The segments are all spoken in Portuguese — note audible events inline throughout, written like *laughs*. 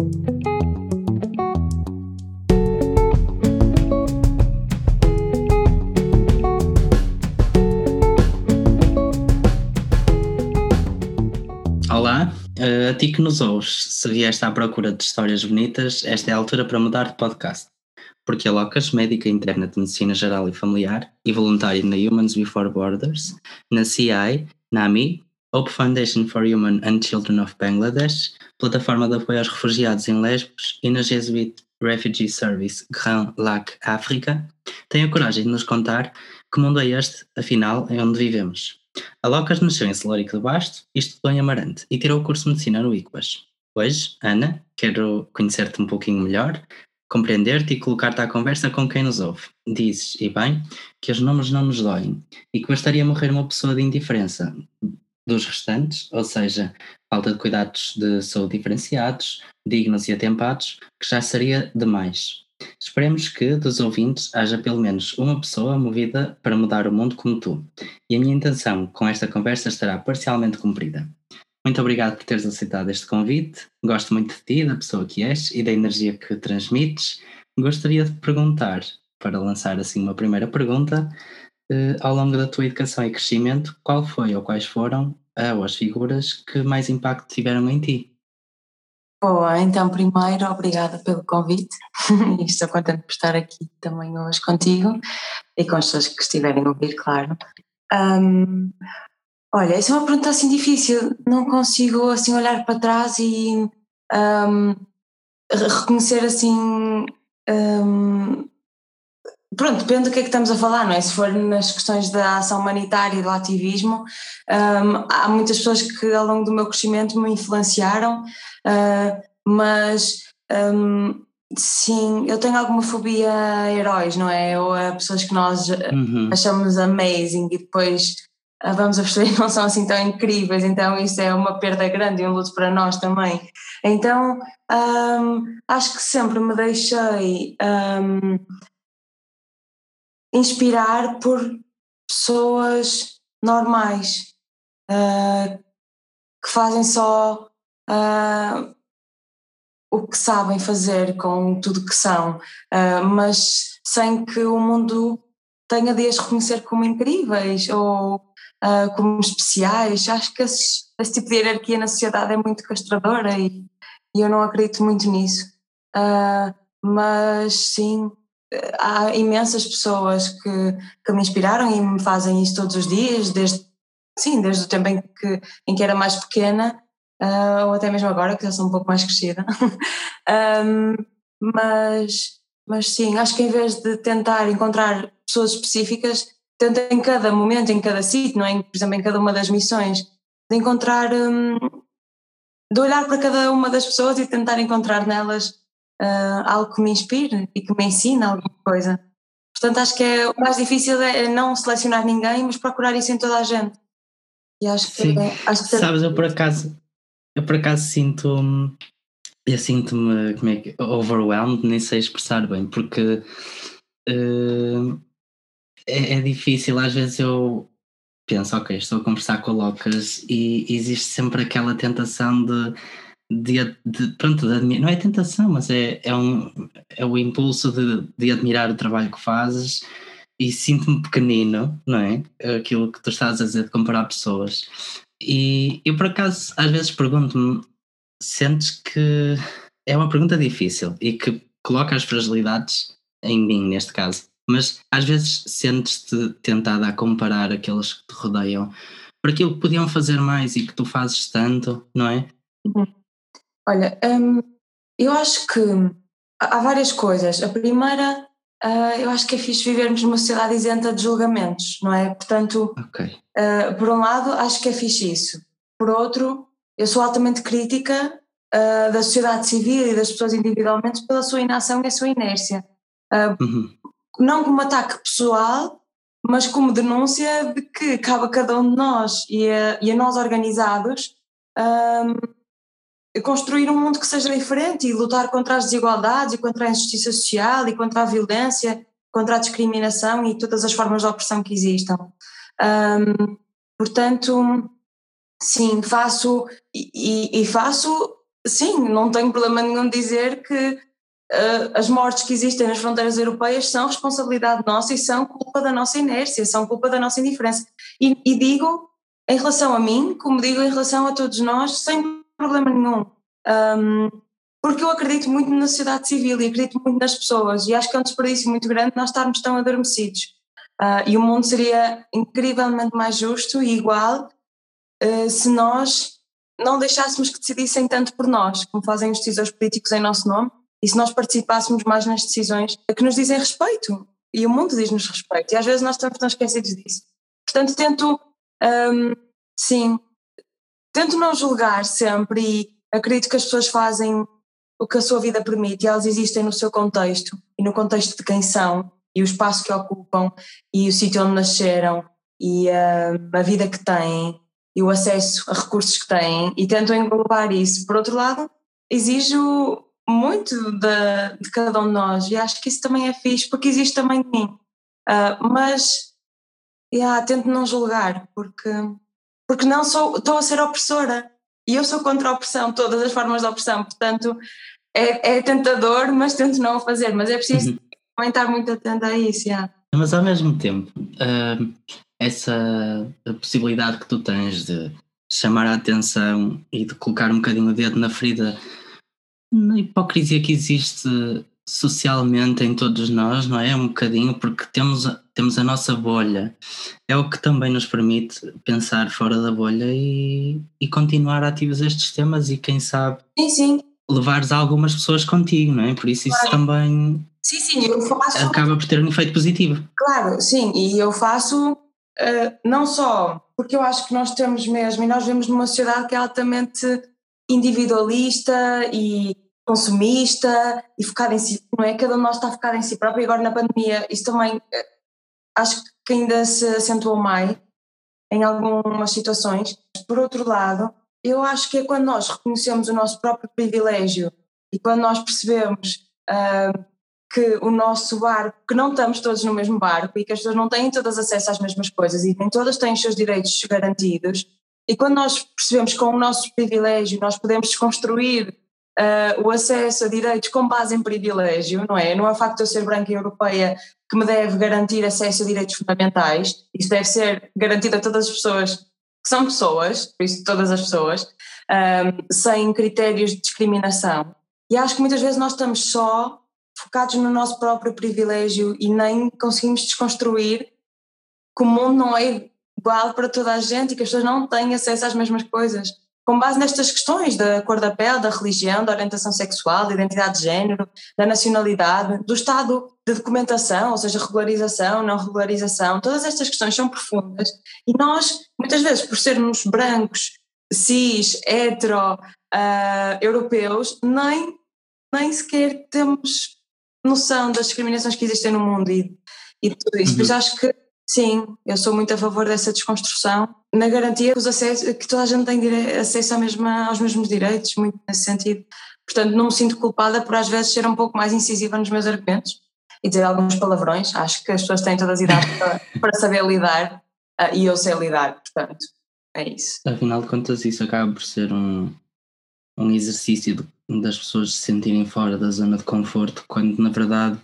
Olá, uh, a ti que nos ouves, se vieste à procura de histórias bonitas, esta é a altura para mudar de podcast. Porque a Locas, médica interna de medicina geral e familiar e voluntária na Humans Before Borders, na CI, NAMI, Hope Foundation for Human and Children of Bangladesh, plataforma de apoio aos refugiados em Lesbos e na Jesuit Refugee Service Grand Lac África, tem a coragem de nos contar que mundo é este, afinal, em onde vivemos. A Locas nasceu em Celórico de Basto e estudou em Amarante e tirou o curso de Medicina no ICBAS. Hoje, Ana, quero conhecer-te um pouquinho melhor, compreender-te e colocar-te à conversa com quem nos ouve. Dizes, e bem, que os nomes não nos doem e que bastaria morrer uma pessoa de indiferença dos restantes, ou seja, falta de cuidados de saúde diferenciados, dignos e atempados, que já seria demais. Esperemos que dos ouvintes haja pelo menos uma pessoa movida para mudar o mundo como tu. E a minha intenção com esta conversa estará parcialmente cumprida. Muito obrigado por teres aceitado este convite. Gosto muito de ti, da pessoa que és e da energia que transmites. Gostaria de perguntar, para lançar assim uma primeira pergunta, ao longo da tua educação e crescimento, qual foi ou quais foram as figuras que mais impacto tiveram em ti? Boa, então primeiro obrigada pelo convite *laughs* e estou contente por estar aqui também hoje contigo e com as pessoas que estiverem a ouvir, claro. Um, olha, essa é uma pergunta assim difícil, não consigo assim olhar para trás e um, reconhecer assim um, pronto, depende do que é que estamos a falar, não é? Se for nas questões da ação humanitária e do ativismo, um, há muitas pessoas que ao longo do meu crescimento me influenciaram, uh, mas um, sim, eu tenho alguma fobia a heróis, não é? Ou a pessoas que nós uhum. achamos amazing e depois uh, vamos a perceber que não são assim tão incríveis, então isso é uma perda grande e um luto para nós também. Então um, acho que sempre me deixei um, inspirar por pessoas normais uh, que fazem só uh, o que sabem fazer com tudo que são, uh, mas sem que o mundo tenha de as reconhecer como incríveis ou como especiais. Acho que esse, esse, tipo de hierarquia na sociedade é muito castradora e, e eu não acredito muito nisso. mas sim, há imensas pessoas que, que me inspiraram e me fazem isso todos os dias, desde, sim, desde o tempo em que, em que era mais pequena, uh, ou até mesmo agora, que já sou um pouco mais crescida. *laughs* um, mas, mas sim, acho que em vez de tentar encontrar pessoas específicas, tento em cada momento, em cada sítio, não é? por exemplo, em cada uma das missões, de encontrar, um, de olhar para cada uma das pessoas e tentar encontrar nelas uh, algo que me inspire e que me ensine alguma coisa. Portanto, acho que é, o mais difícil é não selecionar ninguém, mas procurar isso em toda a gente. E acho que, Sim. É, acho que Sabes, eu por acaso, eu por acaso sinto eu sinto-me como é que, overwhelmed, nem sei expressar bem, porque uh, é, é, difícil, às vezes eu penso, ok, estou a conversar com a Locas e existe sempre aquela tentação de de, de, pronto, de, não é tentação, mas é, é, um, é o impulso de, de admirar o trabalho que fazes e sinto-me pequenino, não é? Aquilo que tu estás a dizer de comparar pessoas. E eu, por acaso, às vezes pergunto-me: sentes que é uma pergunta difícil e que coloca as fragilidades em mim, neste caso, mas às vezes sentes-te tentada a comparar aqueles que te rodeiam por aquilo que podiam fazer mais e que tu fazes tanto, não é? Uhum. Olha, hum, eu acho que há várias coisas. A primeira, uh, eu acho que é fixe vivermos numa sociedade isenta de julgamentos, não é? Portanto, okay. uh, por um lado, acho que é fixe isso. Por outro, eu sou altamente crítica uh, da sociedade civil e das pessoas individualmente pela sua inação e a sua inércia. Uhum. Não como ataque pessoal, mas como denúncia de que cabe a cada um de nós e a, e a nós organizados um, construir um mundo que seja diferente e lutar contra as desigualdades e contra a injustiça social e contra a violência, contra a discriminação e todas as formas de opressão que existam. Um, portanto, sim, faço e, e, faço sim, não tenho problema nenhum de dizer que uh, as mortes que existem nas fronteiras europeias são responsabilidade nossa e são culpa da nossa inércia, são culpa da nossa indiferença. E, e digo em relação a mim, como digo em relação a todos nós, sem problema nenhum. Um, porque eu acredito muito na sociedade civil e acredito muito nas pessoas e acho que é um desperdício muito grande nós estarmos tão adormecidos. Uh, e o mundo seria incrivelmente mais justo e igual uh, se nós não deixássemos que decidissem tanto por nós, como fazem os decisores políticos em nosso nome, e se nós participássemos mais nas decisões que nos dizem respeito. E o mundo diz-nos respeito, e às vezes nós estamos tão esquecidos disso. Portanto, tento, um, sim, tento não julgar sempre e acredito que as pessoas fazem o que a sua vida permite e elas existem no seu contexto e no contexto de quem são e o espaço que ocupam e o sítio onde nasceram e uh, a vida que têm e o acesso a recursos que têm e tento englobar isso. Por outro lado, exijo muito de, de cada um de nós e acho que isso também é fixe porque existe também de mim. Uh, mas yeah, tento não julgar porque, porque não sou, estou a ser opressora e eu sou contra a opressão, todas as formas de opressão, portanto é, é tentador, mas tento não o fazer. Mas é preciso uhum. também estar muito atento a isso. Yeah. Mas ao mesmo tempo, uh, essa possibilidade que tu tens de chamar a atenção e de colocar um bocadinho o dedo na ferida, na hipocrisia que existe socialmente em todos nós, não é? Um bocadinho, porque temos, temos a nossa bolha. É o que também nos permite pensar fora da bolha e, e continuar ativos estes temas e quem sabe sim, sim. levares algumas pessoas contigo, não é? Por isso isso também sim, sim, eu faço... acaba por ter um efeito positivo. Claro, sim, e eu faço uh, não só porque eu acho que nós temos mesmo, e nós vemos numa sociedade que é altamente individualista e consumista e focado em si, não é? Cada um de nós está focado em si próprio e agora na pandemia isso também eh, acho que ainda se acentuou mais em algumas situações. Por outro lado, eu acho que é quando nós reconhecemos o nosso próprio privilégio e quando nós percebemos uh, que o nosso barco, que não estamos todos no mesmo barco e que as pessoas não têm todas acesso às mesmas coisas e nem todas têm os seus direitos garantidos, e quando nós percebemos que com o nosso privilégio nós podemos desconstruir uh, o acesso a direitos com base em privilégio, não é? Não é o facto de eu ser branca e europeia que me deve garantir acesso a direitos fundamentais, isso deve ser garantido a todas as pessoas que são pessoas, por isso todas as pessoas, um, sem critérios de discriminação. E acho que muitas vezes nós estamos só focados no nosso próprio privilégio e nem conseguimos desconstruir que o mundo não é igual para toda a gente e que as pessoas não têm acesso às mesmas coisas com base nestas questões da cor da pele, da religião, da orientação sexual, da identidade de género, da nacionalidade, do estado de documentação, ou seja, regularização, não regularização, todas estas questões são profundas e nós, muitas vezes, por sermos brancos, cis, hetero, uh, europeus, nem, nem sequer temos noção das discriminações que existem no mundo e, e tudo isso. Uhum. Mas acho que Sim, eu sou muito a favor dessa desconstrução, na garantia que, os acessos, que toda a gente tem acesso mesma, aos mesmos direitos, muito nesse sentido. Portanto, não me sinto culpada por às vezes ser um pouco mais incisiva nos meus argumentos e dizer alguns palavrões. Acho que as pessoas têm todas as idades para, para saber lidar uh, e eu sei lidar, portanto, é isso. Afinal de contas, isso acaba por ser um, um exercício de, das pessoas se sentirem fora da zona de conforto, quando na verdade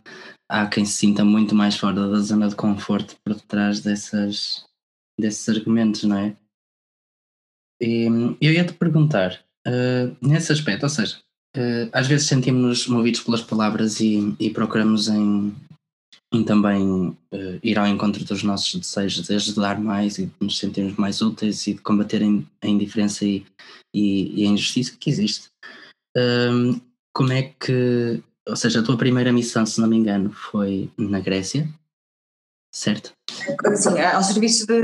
há quem se sinta muito mais fora da zona de conforto por detrás dessas, desses argumentos, não é? E eu ia te perguntar, uh, nesse aspecto, ou seja, uh, às vezes sentimos-nos movidos pelas palavras e, e procuramos em, em também uh, ir ao encontro dos nossos desejos de ajudar mais e de nos sentirmos mais úteis e de combater a indiferença e, e, e a injustiça que existe. como é que ou seja, a tua primeira missão, se não me engano, foi na Grécia, certo? Sim, ao serviço de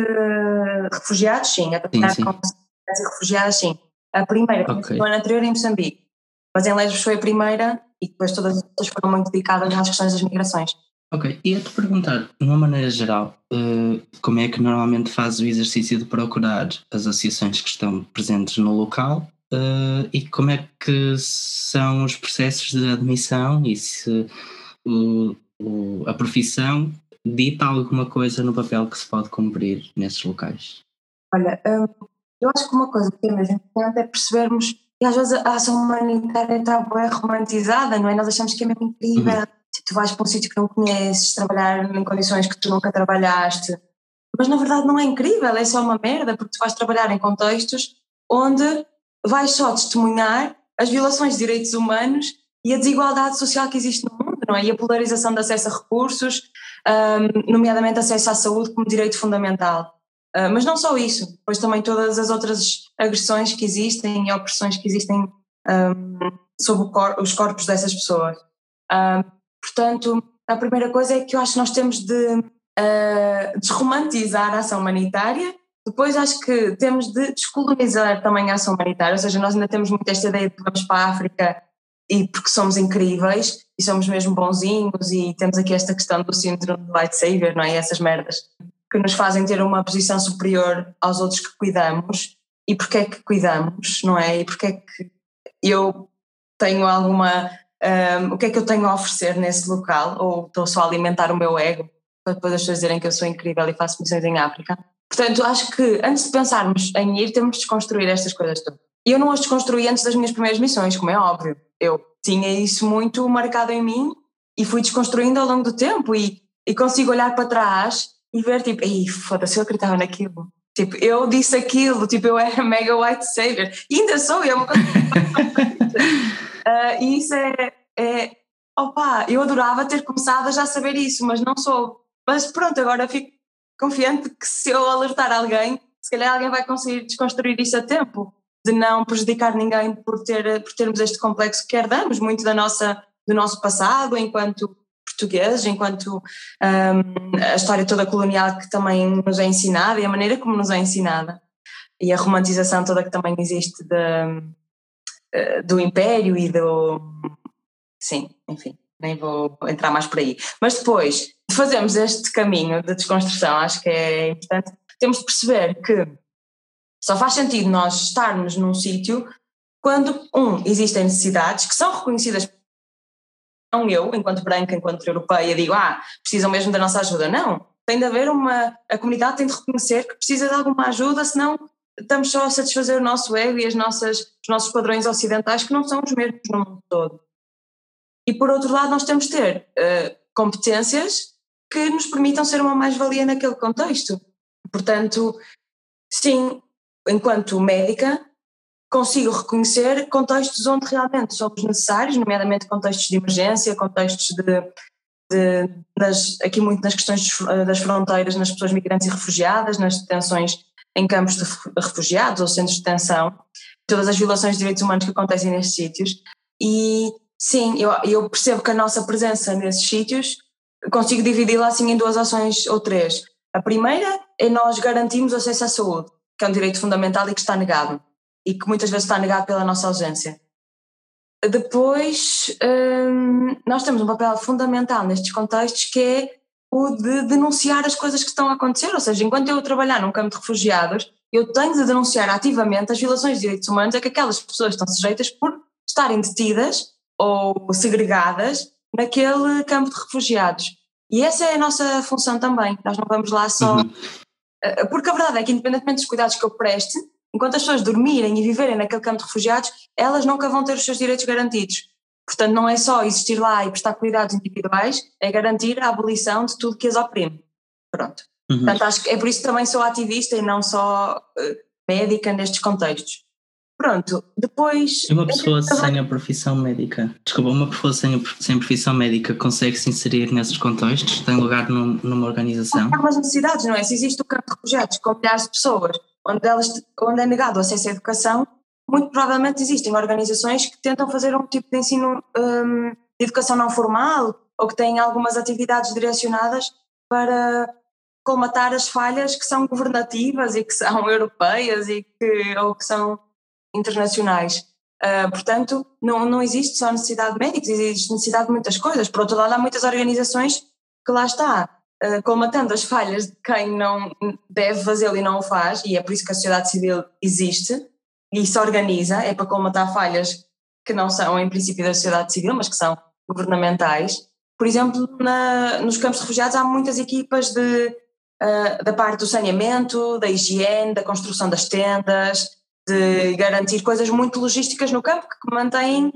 refugiados, sim. A trabalhar com refugiados, sim. A primeira, okay. no ano anterior em Moçambique. Mas em Lesbos foi a primeira e depois todas as outras foram muito dedicadas às questões das migrações. Ok, ia-te perguntar, de uma maneira geral, eh, como é que normalmente fazes o exercício de procurar as associações que estão presentes no local uh, e como é que são os processos de admissão e se o, o, a profissão dita alguma coisa no papel que se pode cumprir nesses locais? Olha, hum, eu acho que uma coisa que é mesmo importante é percebermos e às vezes a ação humanitária está bem romantizada, não é? Nós achamos que é mesmo incrível. Uhum. Tu vais para um sítio que não conheces, trabalhar em condições que tu nunca trabalhaste. Mas na verdade não é incrível, é só uma merda, porque tu vais trabalhar em contextos onde vais só testemunhar as violações de direitos humanos e a desigualdade social que existe no mundo, não é? E a polarização de acesso a recursos, um, nomeadamente acesso à saúde como direito fundamental. Uh, mas não só isso, pois também todas as outras agressões que existem e opressões que existem um, sobre cor os corpos dessas pessoas. Um, portanto, a primeira coisa é que eu acho que nós temos de uh, desromantizar a ação humanitária, depois acho que temos de descolonizar também a ação humanitária, ou seja, nós ainda temos muito esta ideia de que vamos para a África e porque somos incríveis e somos mesmo bonzinhos e temos aqui esta questão do síndrome de light saver, não é? E essas merdas que nos fazem ter uma posição superior aos outros que cuidamos e porque é que cuidamos, não é? E porque é que eu tenho alguma. Um, o que é que eu tenho a oferecer nesse local? Ou estou só a alimentar o meu ego para depois as pessoas dizerem que eu sou incrível e faço missões em África? Portanto, acho que antes de pensarmos em ir, temos de desconstruir estas coisas todas. E eu não as desconstruí antes das minhas primeiras missões, como é óbvio. Eu tinha isso muito marcado em mim e fui desconstruindo ao longo do tempo e, e consigo olhar para trás e ver tipo, ei, foda-se, eu acreditava naquilo. Tipo, eu disse aquilo, tipo, eu era *laughs* mega white savior. E ainda sou, eu. uh, *laughs* e isso é, é, opa, eu adorava ter começado a já saber isso, mas não sou. Mas pronto, agora fico confiante que se eu alertar alguém, se calhar alguém vai conseguir desconstruir isso a tempo, de não prejudicar ninguém por, ter, por termos este complexo que herdamos muito da nossa, do nosso passado enquanto portugueses, enquanto um, a história toda colonial que também nos é ensinada e a maneira como nos é ensinada e a romantização toda que também existe de, eh, do império e do sim, enfim, nem vou entrar mais por aí. Mas depois de fazermos este caminho de desconstrução, acho que é importante, temos de perceber que só faz sentido nós estarmos num sítio quando, um, existem necessidades que são reconhecidas não eu, enquanto branca, enquanto europeia, digo, ah, precisam mesmo da nossa ajuda. Não, tem de haver uma, a comunidade tem de reconhecer que precisa de alguma ajuda, senão estamos só a satisfazer o nosso ego e as nossas, os nossos padrões ocidentais que não são os mesmos no mundo todo. E por outro lado, nós temos de ter uh, competências que nos permitam ser uma mais-valia naquele contexto. Portanto, sim, enquanto médica, consigo reconhecer contextos onde realmente somos necessários, nomeadamente contextos de emergência, contextos de, de aqui muito nas questões das fronteiras, nas pessoas migrantes e refugiadas, nas detenções em campos de refugiados ou centros de detenção, todas as violações de direitos humanos que acontecem nesses sítios. E sim, eu, eu percebo que a nossa presença nesses sítios consigo dividi-la assim em duas ações ou três. A primeira é nós garantirmos acesso à saúde, que é um direito fundamental e que está negado e que muitas vezes está negado pela nossa ausência. Depois, hum, nós temos um papel fundamental nestes contextos que é o de denunciar as coisas que estão a acontecer, ou seja, enquanto eu trabalhar num campo de refugiados, eu tenho de denunciar ativamente as violações de direitos humanos a que aquelas pessoas estão sujeitas por estarem detidas ou segregadas naquele campo de refugiados. E essa é a nossa função também, nós não vamos lá só... Uhum. Eh, porque a verdade é que independentemente dos cuidados que eu preste, enquanto as pessoas dormirem e viverem naquele campo de refugiados, elas nunca vão ter os seus direitos garantidos. Portanto, não é só existir lá e prestar cuidados individuais, é garantir a abolição de tudo que as oprime. Pronto. Uhum. Portanto, acho que é por isso que também sou ativista e não só uh, médica nestes contextos. Pronto, depois. Uma pessoa sem a profissão médica, desculpa, uma pessoa sem, sem profissão médica consegue se inserir nesses contextos? Tem lugar num, numa organização? Há algumas necessidades, não é? Se existe o campo de refugiados com milhares de pessoas onde, elas, onde é negado o acesso à educação, muito provavelmente existem organizações que tentam fazer um tipo de ensino um, de educação não formal ou que têm algumas atividades direcionadas para colmatar as falhas que são governativas e que são *laughs* europeias e que, ou que são internacionais. Uh, portanto, não, não existe só necessidade de médicos, existe necessidade de muitas coisas. Por outro lado, há muitas organizações que lá está, uh, as falhas de quem não deve fazê-lo e não o faz, e é por isso que a sociedade civil existe e se organiza, é para colmatar falhas que não são em princípio da sociedade civil, mas que são governamentais. Por exemplo, na, nos campos de refugiados há muitas equipas de, uh, da parte do saneamento, da higiene, da construção das tendas, de garantir coisas muito logísticas no campo que mantêm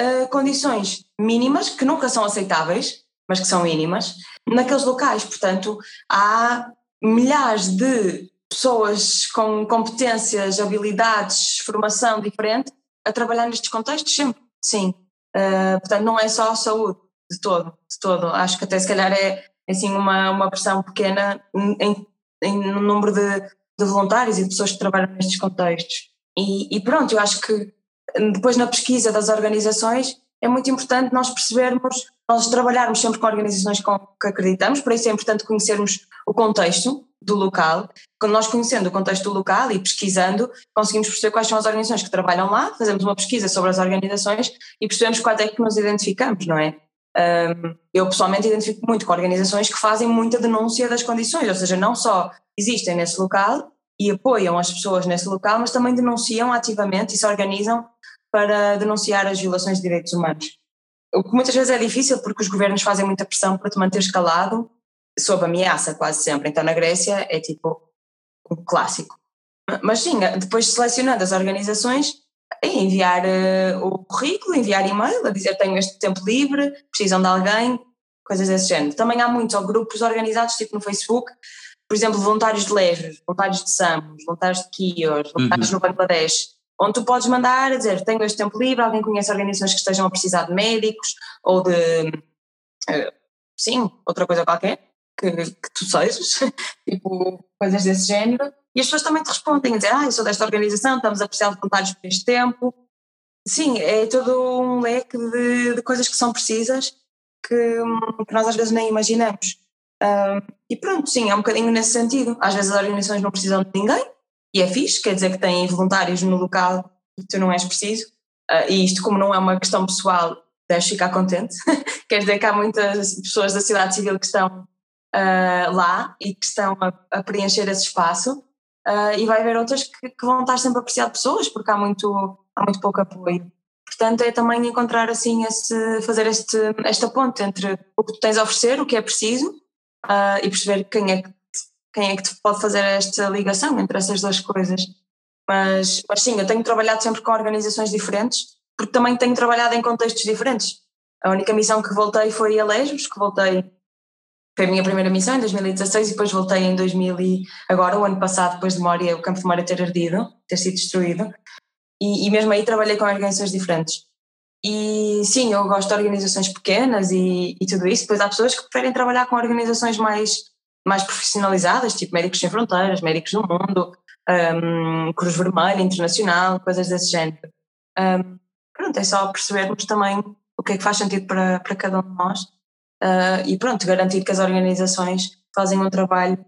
uh, condições mínimas, que nunca são aceitáveis, mas que são mínimas, naqueles locais. Portanto, há milhares de pessoas com competências, habilidades, formação diferente a trabalhar nestes contextos sempre, sim. Uh, portanto, não é só saúde, de todo, de todo. Acho que até se calhar é assim uma, uma pressão pequena em, em no número de, de voluntários e de pessoas que trabalham nestes contextos. E, e, pronto, eu acho que depois na pesquisa das organizações é muito importante nós percebermos, nós trabalharmos sempre com organizações com que acreditamos, por isso é importante conhecermos o contexto do local. Quando nós conhecendo o contexto do local e pesquisando, conseguimos perceber quais são as organizações que trabalham lá, fazemos uma pesquisa sobre as organizações e percebemos quais é que nos identificamos, não é? Um, eu pessoalmente identifico muito com organizações que fazem muita denúncia das condições, ou seja, não só existem nesse local e apoiam as pessoas nesse local, mas também denunciam ativamente e se organizam para denunciar as violações de direitos humanos. O que muitas vezes é difícil porque os governos fazem muita pressão para te manter escalado sob ameaça quase sempre. Então na Grécia é tipo um clássico. Mas sim, depois selecionando as organizações, é enviar uh, o currículo, enviar e-mail a dizer tenho este tempo livre, precisam de alguém, coisas desse género. Também há muitos grupos organizados, tipo no Facebook, por exemplo, voluntários de Lesbos, voluntários de Samos, voluntários de Quios, voluntários uhum. no Bangladesh, onde tu podes mandar a dizer tenho este tempo livre, alguém conhece organizações que estejam a precisar de médicos ou de, uh, sim, outra coisa qualquer que, que tu sejas, *laughs* tipo coisas desse género, e as pessoas também te respondem a dizer, ah, eu sou desta organização, estamos a precisar de voluntários por este tempo. Sim, é todo um leque de, de coisas que são precisas que, que, nós às vezes nem imaginamos. E pronto, sim, é um bocadinho nesse sentido. Às vezes as organizações não precisam de ninguém, e é fixe, quer dizer que têm voluntários no local e tu não és preciso. Uh, e isto, como não é uma questão pessoal, deves ficar contente. *laughs* quer dizer que há muitas pessoas da sociedade civil que estão uh, lá e que estão a, a preencher esse espaço. Uh, e vai haver outras que, que, vão estar sempre a apreciar pessoas, porque há muito, há muito pouco apoio. Portanto, é também encontrar assim, esse, fazer este, esta ponte entre o que tu tens a oferecer, o que é preciso, uh, e perceber quem é, que, quem é que pode fazer esta ligação entre essas duas coisas. Mas, mas sim, eu tenho trabalhado sempre com organizações diferentes, porque também tenho trabalhado em contextos diferentes. A única missão que voltei foi a Lesbos, que voltei foi a minha primeira missão em 2016 e depois voltei em 2000 e agora, o ano passado, depois de Moria, o campo de Moria ter ardido, ter sido destruído. E, e, mesmo aí trabalhei com organizações diferentes. E sim, eu gosto de organizações pequenas e, e tudo isso. Depois há pessoas que preferem trabalhar com organizações mais, mais profissionalizadas, tipo Médicos Sem Fronteiras, Médicos do Mundo, um, Cruz Vermelha Internacional, coisas desse género. Um, pronto, é só percebermos também o que é que faz sentido para, para cada um de nós uh, e pronto, garantir que as organizações fazem um trabalho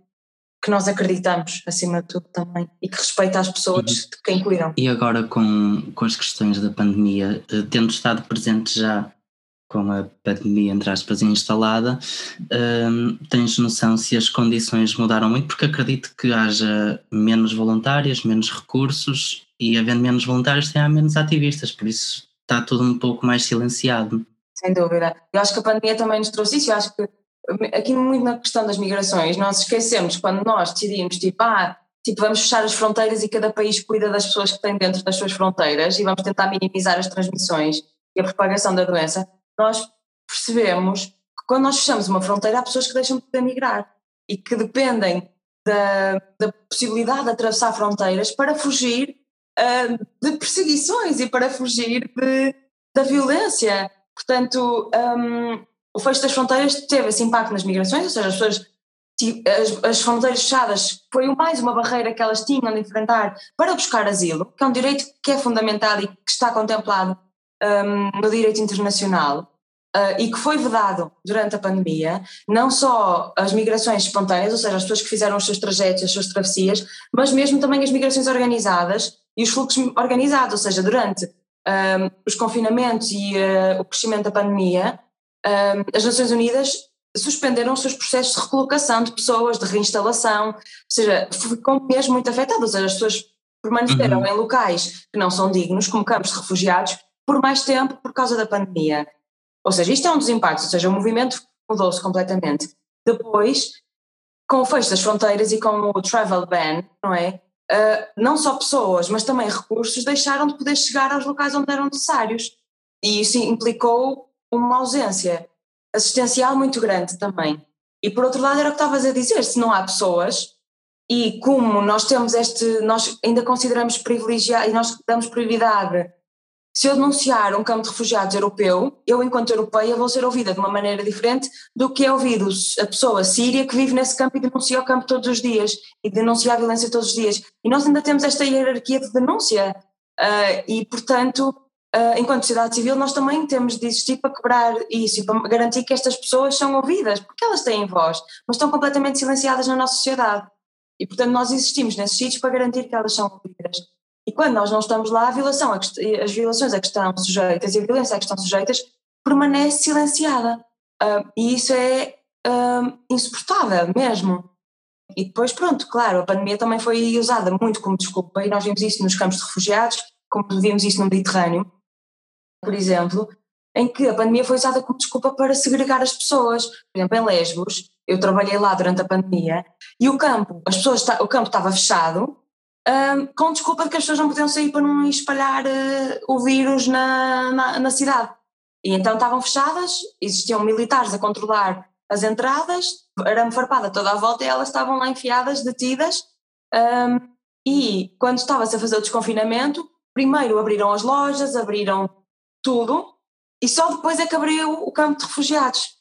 que nós acreditamos, acima de tudo também, e que respeita as pessoas uhum. quem cuidam. E agora com, com as questões da pandemia, eh, tendo estado presente já com a pandemia, entre aspas, instalada, um, tens noção se as condições mudaram muito? Porque acredito que haja menos voluntários, menos recursos e havendo menos voluntários tem há menos ativistas, por isso está tudo um pouco mais silenciado. Sem dúvida. Eu acho que a pandemia também nos trouxe isso. Eu acho que aqui muito na questão das migrações, nós esquecemos quando nós decidimos, tipo, ah, tipo, vamos fechar as fronteiras e cada país cuida das pessoas que têm dentro das suas fronteiras e vamos tentar minimizar as transmissões e a propagação da doença, nós percebemos que quando nós fechamos uma fronteira há pessoas que deixam de poder migrar e que dependem da, da possibilidade de atravessar fronteiras para fugir uh, de perseguições e para fugir de, da violência. Portanto, um, o fecho das fronteiras teve esse impacto nas migrações, ou seja, as pessoas as, as, fronteiras fechadas foi mais uma barreira que elas tinham de enfrentar para buscar asilo, que é um direito que é fundamental e que está contemplado um, no direito internacional uh, e que foi vedado durante a pandemia, não só as migrações espontâneas, ou seja, as pessoas que fizeram os seus trajetos, as suas travessias, mas mesmo também as migrações organizadas e os fluxos organizados, ou seja, durante um, os confinamentos e uh, o crescimento da pandemia, as Nações Unidas suspenderam os seus processos de recolocação de pessoas, de reinstalação, ou seja, ficou mesmo muito seja, as pessoas permaneceram uhum. em locais que não são dignos, como campos de refugiados, por mais tempo por causa da pandemia. Ou seja, isto é um dos impactos, ou seja, o movimento mudou-se completamente. Depois, com o fecho das fronteiras e com o travel ban, não é? uh, não só pessoas, mas também recursos deixaram de poder chegar aos locais onde eram necessários. E isso implicou uma ausência assistencial muito grande também. E por outro lado era o que estavas a dizer, se não há pessoas, e como nós temos este, nós ainda consideramos privilegiado e nós damos prioridade se eu denunciar um campo de refugiados europeu, eu, enquanto europeia, vou ser ouvida de uma maneira diferente do que é ouvido a pessoa síria que vive nesse campo e denuncia o campo todos os dias e denuncia a violência todos os dias. E nós ainda temos esta hierarquia de denúncia. Uh, e, portanto, enquanto sociedade civil, nós também temos de existir para quebrar isso e para garantir que estas pessoas são ouvidas, porque elas têm voz, mas estão completamente silenciadas na nossa sociedade. E, portanto, nós existimos nesses sítios para garantir que elas são ouvidas. E quando nós não estamos lá, a violação, as violações a que estão sujeitas e a violência a que estão sujeitas permanece silenciada. Uh, e isso é uh, insuportável mesmo. E depois, pronto, claro, a pandemia também foi usada muito como desculpa, e nós vimos isso nos campos de refugiados, como vimos isso no Mediterrâneo, por exemplo, em que a pandemia foi usada como desculpa para segregar as pessoas. Por exemplo, em Lesbos, eu trabalhei lá durante a pandemia, e o campo, as pessoas, o campo estava fechado, um, com desculpa de que as pessoas não podiam sair para não espalhar uh, o vírus na, na, na, cidade. E então estavam fechadas, existiam militares a controlar as entradas, arame farpada toda a volta e elas estavam lá enfiadas, detidas. Um, e quando estava-se a fazer o desconfinamento, primeiro abriram as lojas, abriram tudo, e só depois é que abriu o campo de refugiados.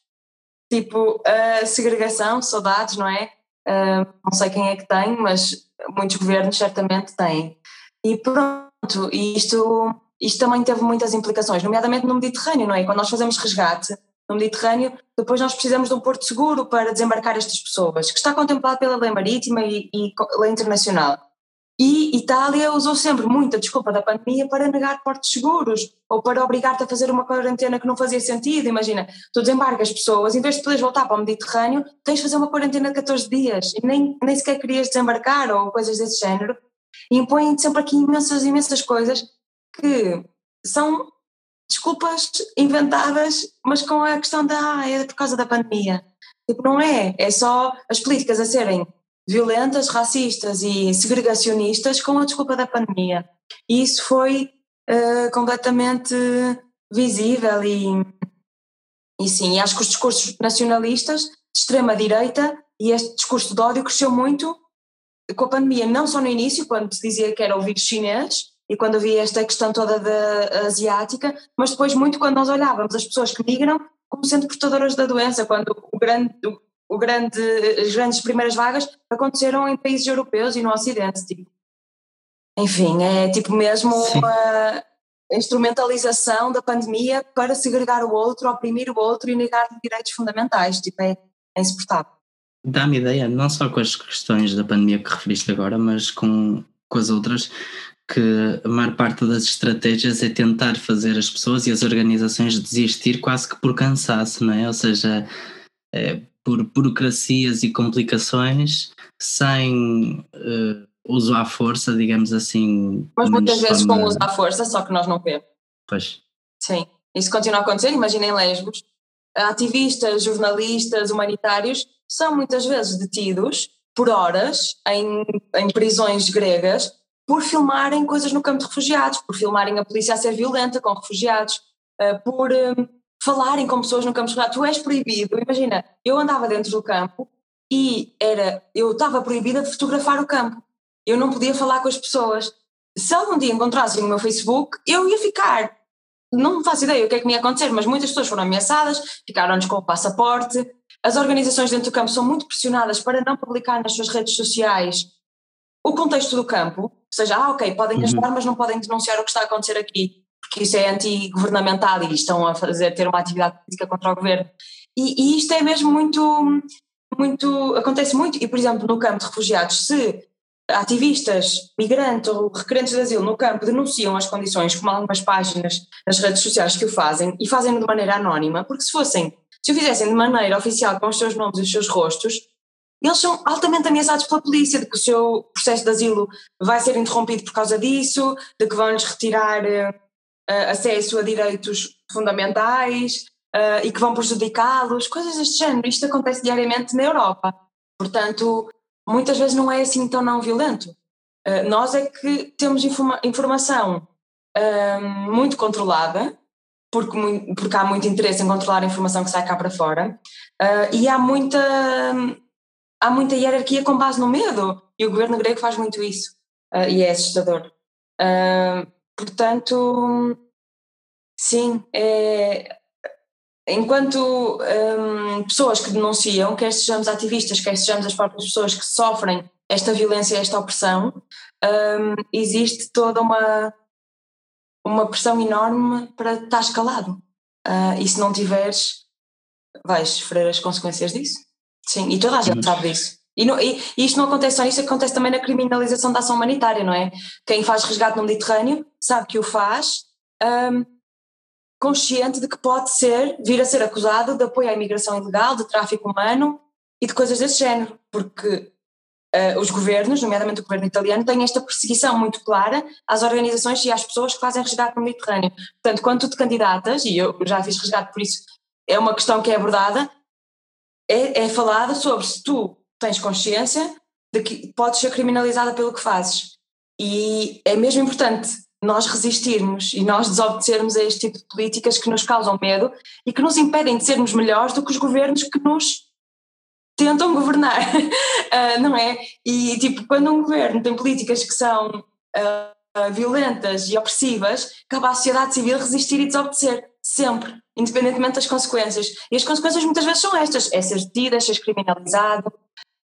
Tipo, a segregação, saudades, não é? Uh, não sei quem é que tem, mas muitos governos certamente têm. E pronto, e isto, isto também teve muitas implicações, nomeadamente no Mediterrâneo, não é? Quando nós fazemos resgate no Mediterrâneo, depois nós precisamos de um porto seguro para desembarcar estas pessoas, que está contemplado pela lei marítima e, e lei internacional. E Itália usou sempre muita desculpa da pandemia para negar portos seguros ou para obrigar-te a fazer uma quarentena que não fazia sentido. Imagina, tu desembarcas pessoas, em vez de poderes voltar para o Mediterrâneo, tens de fazer uma quarentena de 14 dias e nem, nem sequer querias desembarcar ou coisas desse género. E impõem-te sempre aqui imensas, imensas coisas que são desculpas inventadas, mas com a questão da ah, é por causa da pandemia. Tipo, não é, é só as políticas a serem violentas, racistas e segregacionistas com a desculpa da pandemia. E isso foi uh, completamente visível e, e sim, acho que os discursos nacionalistas de extrema-direita e este discurso de ódio cresceu muito com a pandemia, não só no início, quando se dizia que era o vírus chinês, e quando havia esta questão toda da asiática, mas depois muito quando nós olhávamos as pessoas que migram como sendo portadoras da doença, quando o grande, o grande, as grandes primeiras vagas aconteceram em países europeus e no Ocidente. Tipo. Enfim, é tipo mesmo uma instrumentalização da pandemia para segregar o outro, oprimir o outro e negar direitos fundamentais. Tipo, é, é insuportável. Dá-me ideia, não só com as questões da pandemia que referiste agora, mas com, com as outras, que a maior parte das estratégias é tentar fazer as pessoas e as organizações desistir quase que por cansaço, não é? Ou seja, é, por burocracias e complicações, sem uh, uso à força, digamos assim. Mas muitas vezes forma... com uso à força, só que nós não vemos. Pois. Sim, isso continua a acontecer. Imaginem Lesbos. Ativistas, jornalistas, humanitários são muitas vezes detidos por horas em, em prisões gregas por filmarem coisas no campo de refugiados, por filmarem a polícia a ser violenta com refugiados, uh, por uh, falarem com pessoas no campo escolar, tu és proibido. Imagina, eu andava dentro do campo e era, eu estava proibida de fotografar o campo. Eu não podia falar com as pessoas. Se algum dia encontrassem no meu Facebook, eu ia ficar. Não faço ideia o que é que me ia acontecer, mas muitas pessoas foram ameaçadas, ficaram-nos com o passaporte. As organizações dentro do campo são muito pressionadas para não publicar nas suas redes sociais o contexto do campo, ou seja, ah, ok, podem uhum. ajudar, mas não podem denunciar o que está a acontecer aqui porque isso é anti-governamental e estão a fazer ter uma atividade política contra o governo. E, e, isto é mesmo muito, muito, acontece muito. E, por exemplo, no campo de refugiados, se ativistas, migrantes ou requerentes de asilo no campo denunciam as condições, como algumas páginas nas redes sociais que o fazem, e fazem de maneira anónima, porque se fossem, se o fizessem de maneira oficial com os seus nomes e os seus rostos, eles são altamente ameaçados pela polícia de que o seu processo de asilo vai ser interrompido por causa disso, de que vão-lhes retirar eh, uh, acesso a direitos fundamentais uh, e que vão prejudicá-los, coisas deste género. Isto acontece diariamente na Europa. Portanto, muitas vezes não é assim tão não violento. Uh, nós é que temos informa informação uh, muito controlada, porque, porque há muito interesse em controlar a informação que sai cá para fora, uh, e há muita, há muita hierarquia com base no medo, e o governo grego faz muito isso, e é assustador. Portanto, sim, é, enquanto um, pessoas que denunciam, quer sejamos ativistas, quer sejamos as próprias pessoas que sofrem esta violência, esta opressão, um, existe toda uma, uma pressão enorme para estar escalado. Uh, e se não tiveres, vais sofrer as consequências disso. Sim, e toda a gente sabe disso. E, não, e, e, isto não acontece só nisso, acontece também na criminalização da ação humanitária, não é? Quem faz resgate no Mediterrâneo sabe que o faz um, consciente de que pode ser, vir a ser acusado de apoio à imigração ilegal, de tráfico humano e de coisas desse género, porque uh, os governos, nomeadamente o governo italiano, têm esta perseguição muito clara às organizações e às pessoas que fazem resgate no Mediterrâneo. Portanto, quando tu te candidatas, e eu já fiz resgate por isso, é uma questão que é abordada, é, é falada sobre se tu tens consciência de que podes ser criminalizada pelo que fazes. E é mesmo importante nós resistirmos e nós desobedecermos a este tipo de políticas que nos causam medo e que nos impedem de sermos melhores do que os governos que nos tentam governar, uh, *laughs* não é? E tipo, quando um governo tem políticas que são uh, violentas e opressivas, cabe à sociedade civil resistir e desobedecer, sempre, independentemente das consequências. E as consequências muitas vezes são estas: é ser detido, é ser criminalizado,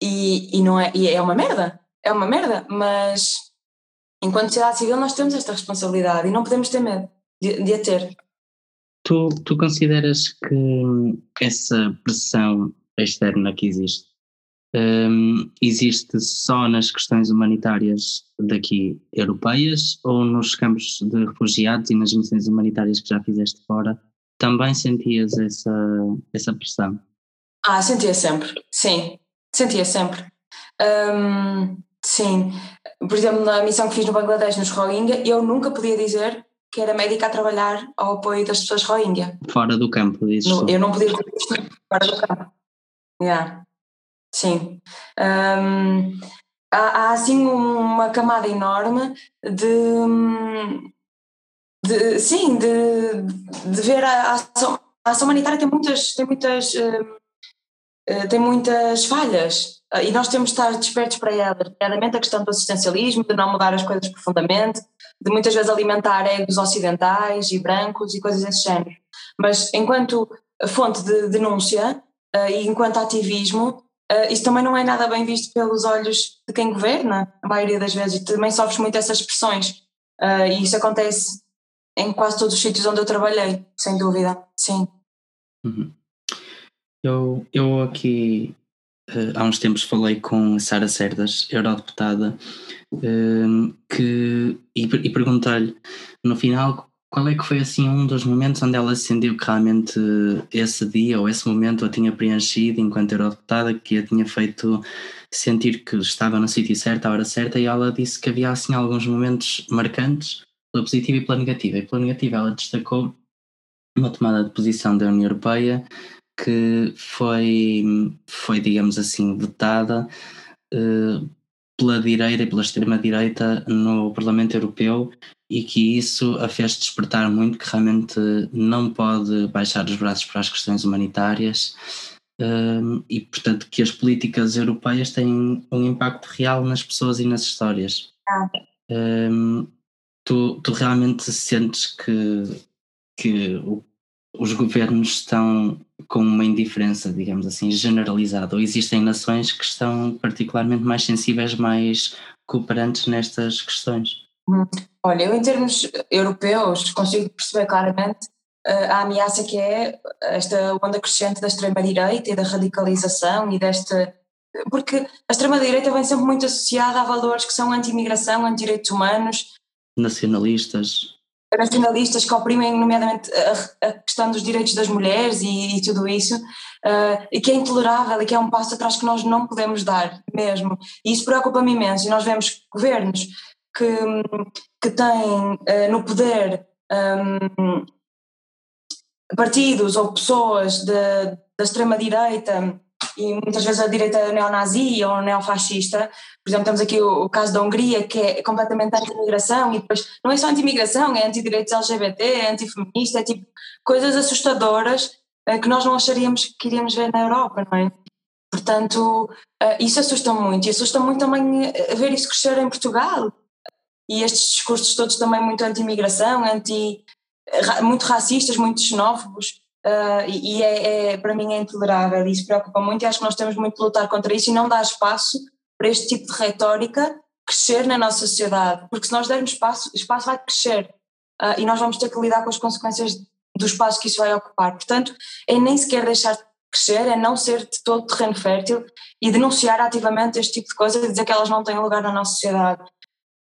e, e, não é, e é uma merda, é uma merda, mas enquanto sociedade civil nós temos esta responsabilidade e não podemos ter medo de, de a ter. Tu, tu consideras que essa pressão externa que existe um, existe só nas questões humanitárias daqui europeias ou nos campos de refugiados e nas missões humanitárias que já fizeste fora também sentias essa, essa pressão? Ah, sentia sempre, sim, sentia sempre. Sim, por exemplo, na missão que fiz no Bangladesh, nos Rohingya, eu nunca podia dizer que era médica a trabalhar ao apoio das pessoas Rohingya. Fora do campo, dizes no, Eu não podia dizer isto fora do campo. Yeah. Sim. Um, há, há, assim uma camada enorme de, de sim, de, de ver a, ação, a ação humanitária tem muitas, tem muitas, uh, tem muitas falhas e nós temos de estar despertos para elas, nomeadamente a questão do assistencialismo, de não mudar as coisas profundamente, de muitas vezes alimentar egos ocidentais e brancos e coisas desse género. Mas enquanto fonte de denúncia uh, e enquanto ativismo, uh, isso também não é nada bem visto pelos olhos de quem governa, a maioria das vezes, também sofres muito essas pressões. E isso acontece em quase todos os sítios onde eu trabalhei, sem dúvida, sim. Uhum. Eu, eu aqui há uns tempos falei com Sara Cerdas, eurodeputada, que, e, e perguntei-lhe no final qual é que foi assim um dos momentos onde ela sentiu que realmente esse dia ou esse momento a tinha preenchido enquanto eurodeputada, que a tinha feito sentir que estava no sítio certo, à hora certa, e ela disse que havia assim alguns momentos marcantes, pela positiva e pela negativa. E pela negativa ela destacou uma tomada de posição da União Europeia que foi, foi digamos assim, votada uh, pela direita e pela extrema-direita no Parlamento Europeu e que isso a fez despertar muito que realmente não pode baixar os braços para as questões humanitárias um, e portanto que as políticas europeias têm um impacto real nas pessoas e nas histórias. Ah. Um, tu, tu realmente sentes que, que o, os governos estão com uma indiferença, digamos assim, generalizada, ou existem nações que estão particularmente mais sensíveis, mais cooperantes nestas questões? Olha, eu em termos europeus consigo perceber claramente uh, a ameaça que é esta onda crescente da extrema-direita e da radicalização e desta... Porque a extrema-direita vem sempre muito associada a valores que são anti-imigração, anti-direitos humanos. Nacionalistas. Nacionalistas que oprimem, nomeadamente, a, a questão dos direitos das mulheres e, e tudo isso, uh, e que é intolerável e que é um passo atrás que nós não podemos dar mesmo. E isso preocupa-me imenso. E nós vemos governos que, que têm uh, no poder um, partidos ou pessoas de, da extrema-direita e muitas vezes a direita neonazi ou neofascista. Por exemplo, temos aqui o, o caso da Hungria, que é completamente anti-imigração, e depois não é só anti-imigração, é anti-direitos LGBT, é anti-feminista, é tipo coisas assustadoras uh, que nós não acharíamos que iríamos ver na Europa, não é? Portanto, uh, isso assusta muito, e assusta muito também ver isso crescer em Portugal. E estes discursos todos também muito anti-imigração, anti, muito racistas, muito xenófobos. Uh, e é, é, para mim é intolerável e isso preocupa muito e acho que nós temos muito de lutar contra isso e não dar espaço para este tipo de retórica crescer na nossa sociedade, porque se nós dermos espaço, o espaço vai crescer uh, e nós vamos ter que lidar com as consequências do espaço que isso vai ocupar. Portanto, é nem sequer deixar de crescer, é não ser de todo terreno fértil e denunciar ativamente este tipo de coisas e dizer que elas não têm lugar na nossa sociedade.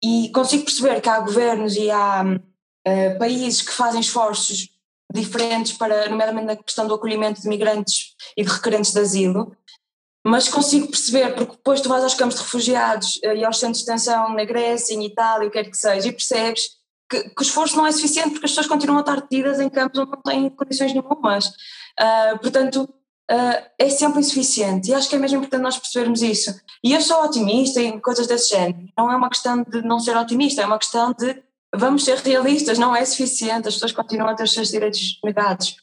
E consigo perceber que há governos e há uh, países que fazem esforços diferentes para, nomeadamente na questão do acolhimento de migrantes e de requerentes de asilo, mas consigo perceber, porque depois tu vais aos campos de refugiados eh, e aos centros de detenção na Grécia, em Itália, o que quer que seja, e percebes que, que, o esforço não é suficiente porque as pessoas continuam a estar detidas em campos onde não têm condições nenhumas. Uh, portanto, uh, é sempre insuficiente e acho que é mesmo importante nós percebermos isso. E eu sou otimista em coisas desse género. Não é uma questão de não ser otimista, é uma questão de vamos ser realistas, não é suficiente, as pessoas continuam a ter os seus direitos negados.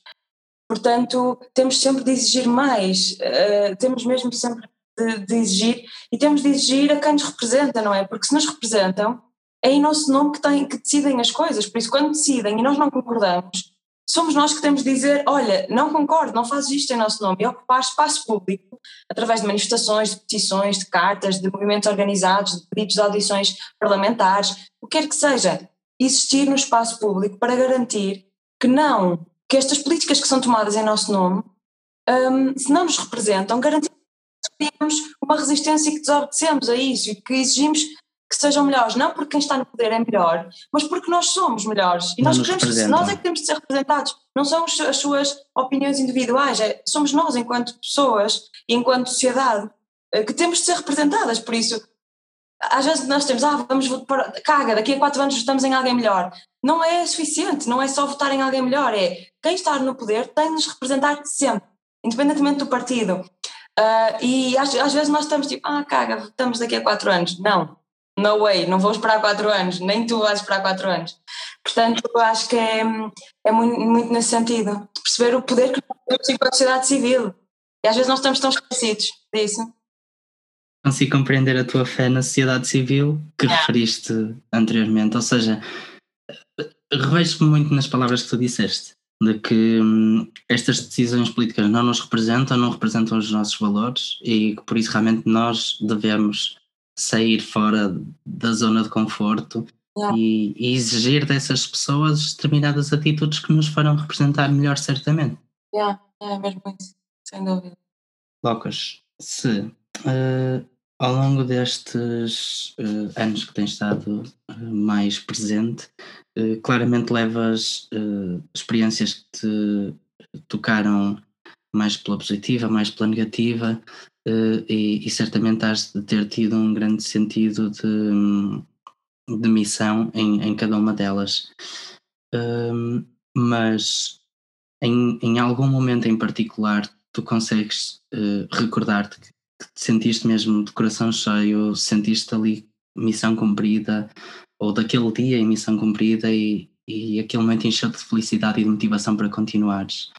Portanto, temos sempre de exigir mais, uh, temos mesmo sempre de, de, exigir e temos de exigir a quem nos representa, não é? Porque se nos representam, é em nosso nome que, tem, que decidem as coisas, por isso quando decidem e nós não concordamos, somos nós que temos de dizer, olha, não concordo, não fazes isto em nosso nome, e ocupar espaço público, através de manifestações, de petições, de cartas, de movimentos organizados, de pedidos de audições parlamentares, o que quer que seja, existir no espaço público para garantir que não, que estas políticas que são tomadas em nosso nome, um, se não nos representam, garantir que temos uma resistência e que desobedecemos a isso e que exigimos que sejam melhores, não porque quem está no poder é melhor, mas porque nós somos melhores e não nós queremos que nós é que temos de ser representados, não são as suas opiniões individuais, é, somos nós enquanto pessoas e enquanto sociedade eh, que temos de ser representadas, por isso às vezes nós temos, ah, vamos votar, caga, daqui a quatro anos votamos em alguém melhor. Não é suficiente, não é só votar em alguém melhor, é quem está no poder tem de nos representar sempre, independentemente do partido. Uh, e às, às, vezes nós estamos tipo, ah, caga, votamos daqui a quatro anos. Não, no way, não vou esperar quatro anos, nem tu vais esperar quatro anos. Portanto, acho que é, é muito, muito nesse sentido, perceber o poder que nós temos enquanto sociedade civil. E às vezes nós estamos tão esquecidos disso consigo compreender a tua fé na sociedade civil que yeah. referiste anteriormente. Ou seja, revejo-me muito nas palavras que tu disseste, de que hum, estas decisões políticas não nos representam, não representam os nossos valores e que por isso realmente nós devemos sair fora da zona de conforto yeah. e, e, exigir dessas pessoas determinadas atitudes que nos farão representar melhor, certamente. É, yeah, é mesmo isso, sem dúvida. Lucas, se Uh, ao longo destes uh, anos que tens estado uh, mais presente, claramente levas experiências que te tocaram mais pela positiva, mais pela negativa, e, e, certamente has de ter tido um grande sentido de, de missão em, em cada uma delas. mas em, em algum momento em particular tu consegues recordar-te que sentiste mesmo de coração cheio, sentiste ali missão cumprida, ou daquele dia em missão cumprida e, e aquele momento encheu-te de felicidade e de motivação para continuares?